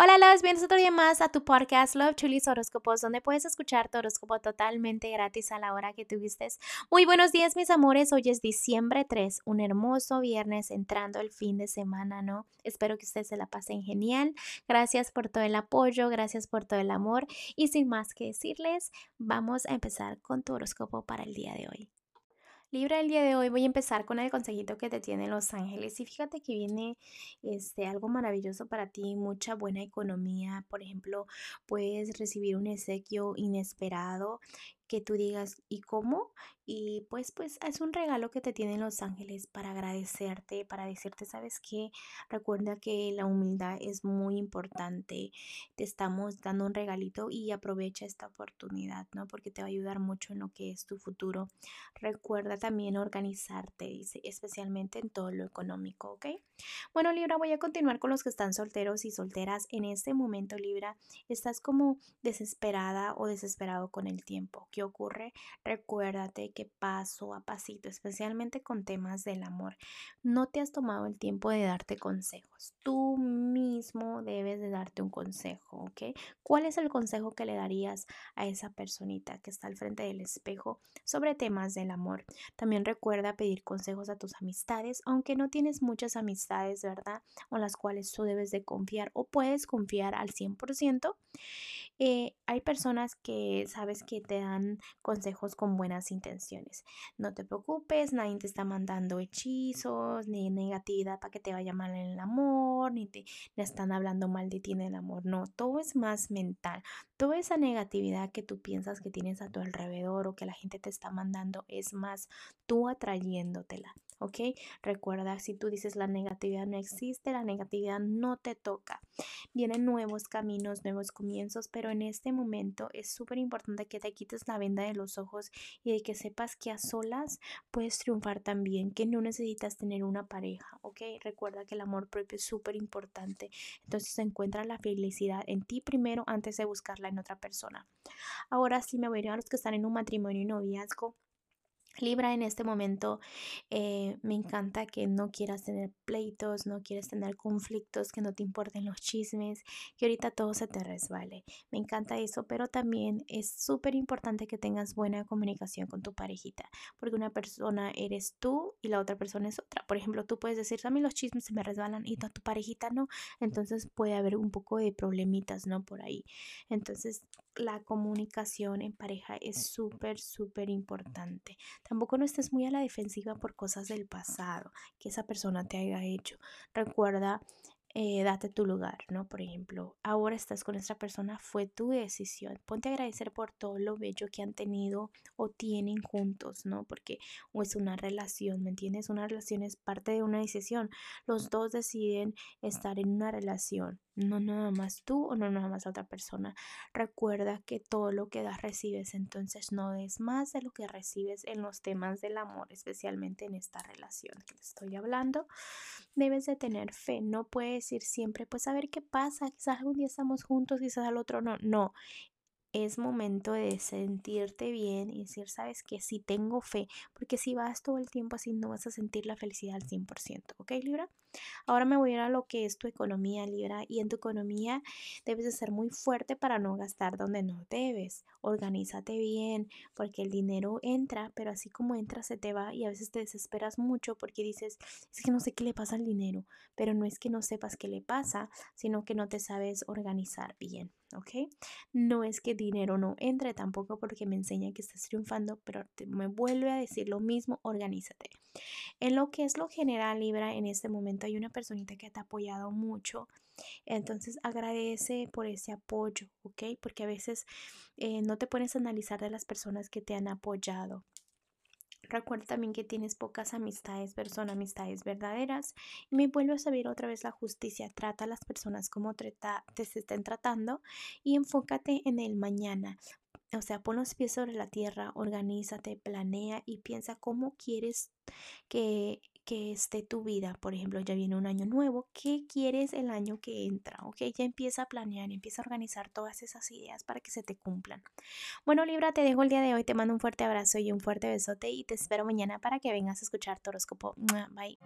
Hola, los bienvenidos otro día más a tu podcast Love Chulis Horóscopos, donde puedes escuchar tu horóscopo totalmente gratis a la hora que tuviste. Muy buenos días, mis amores. Hoy es diciembre 3, un hermoso viernes entrando el fin de semana, ¿no? Espero que ustedes se la pasen genial. Gracias por todo el apoyo, gracias por todo el amor. Y sin más que decirles, vamos a empezar con tu horóscopo para el día de hoy. Libra, el día de hoy voy a empezar con el consejito que te tienen los ángeles. Y fíjate que viene este, algo maravilloso para ti, mucha buena economía, por ejemplo, puedes recibir un exequio inesperado que tú digas, ¿y cómo? Y pues, pues es un regalo que te tienen los ángeles para agradecerte, para decirte, ¿sabes qué? Recuerda que la humildad es muy importante. Te estamos dando un regalito y aprovecha esta oportunidad, ¿no? Porque te va a ayudar mucho en lo que es tu futuro. Recuerda también organizarte, dice, especialmente en todo lo económico, ¿ok? Bueno, Libra, voy a continuar con los que están solteros y solteras. En este momento, Libra, estás como desesperada o desesperado con el tiempo ocurre, recuérdate que paso a pasito, especialmente con temas del amor, no te has tomado el tiempo de darte consejos. Tú mismo debes de darte un consejo, ¿ok? ¿Cuál es el consejo que le darías a esa personita que está al frente del espejo sobre temas del amor? También recuerda pedir consejos a tus amistades, aunque no tienes muchas amistades, ¿verdad? O las cuales tú debes de confiar o puedes confiar al 100%. Eh, hay personas que sabes que te dan consejos con buenas intenciones. No te preocupes, nadie te está mandando hechizos ni negatividad para que te vaya mal en el amor, ni te están hablando mal de ti en el amor. No, todo es más mental. Toda esa negatividad que tú piensas que tienes a tu alrededor o que la gente te está mandando es más tú atrayéndotela. ¿Ok? Recuerda, si tú dices la negatividad no existe, la negatividad no te toca. Vienen nuevos caminos, nuevos comienzos, pero en este momento es súper importante que te quites la venda de los ojos y de que sepas que a solas puedes triunfar también, que no necesitas tener una pareja, ¿ok? Recuerda que el amor propio es súper importante. Entonces encuentra la felicidad en ti primero antes de buscarla en otra persona. Ahora sí me voy a ir a los que están en un matrimonio y noviazgo. Libra en este momento eh, me encanta que no quieras tener pleitos, no quieres tener conflictos, que no te importen los chismes, que ahorita todo se te resbale. Me encanta eso, pero también es súper importante que tengas buena comunicación con tu parejita, porque una persona eres tú y la otra persona es otra. Por ejemplo, tú puedes decir, a mí los chismes se me resbalan y tu parejita no, entonces puede haber un poco de problemitas, ¿no? Por ahí. Entonces, la comunicación en pareja es súper, súper importante. Tampoco no estés muy a la defensiva por cosas del pasado que esa persona te haya hecho. Recuerda eh, date tu lugar, ¿no? Por ejemplo, ahora estás con esta persona, fue tu decisión. Ponte a agradecer por todo lo bello que han tenido o tienen juntos, ¿no? Porque o es una relación, ¿me entiendes? Una relación es parte de una decisión. Los dos deciden estar en una relación, no nada más tú o no nada más otra persona. Recuerda que todo lo que das recibes, entonces no des más de lo que recibes en los temas del amor, especialmente en esta relación que te estoy hablando. Debes de tener fe, no puedes ir siempre, pues a ver qué pasa, quizás algún día estamos juntos, quizás al otro no, no, es momento de sentirte bien y decir, sabes que sí tengo fe, porque si vas todo el tiempo así no vas a sentir la felicidad al 100%, ¿ok Libra? Ahora me voy a ir a lo que es tu economía, Libra, y en tu economía debes de ser muy fuerte para no gastar donde no debes. Organízate bien, porque el dinero entra, pero así como entra se te va y a veces te desesperas mucho porque dices, es que no sé qué le pasa al dinero, pero no es que no sepas qué le pasa, sino que no te sabes organizar bien. ¿Ok? No es que dinero no entre tampoco porque me enseña que estás triunfando, pero me vuelve a decir lo mismo, organízate. En lo que es lo general, Libra, en este momento hay una personita que te ha apoyado mucho, entonces agradece por ese apoyo, ¿ok? Porque a veces eh, no te pones a analizar de las personas que te han apoyado. Recuerda también que tienes pocas amistades, pero son amistades verdaderas. Y me vuelvo a saber otra vez la justicia. Trata a las personas como te, te estén tratando y enfócate en el mañana. O sea, pon los pies sobre la tierra, organízate, planea y piensa cómo quieres que, que esté tu vida. Por ejemplo, ya viene un año nuevo. ¿Qué quieres el año que entra? Ok, ya empieza a planear, empieza a organizar todas esas ideas para que se te cumplan. Bueno, Libra, te dejo el día de hoy. Te mando un fuerte abrazo y un fuerte besote y te espero mañana para que vengas a escuchar tu horóscopo. Bye.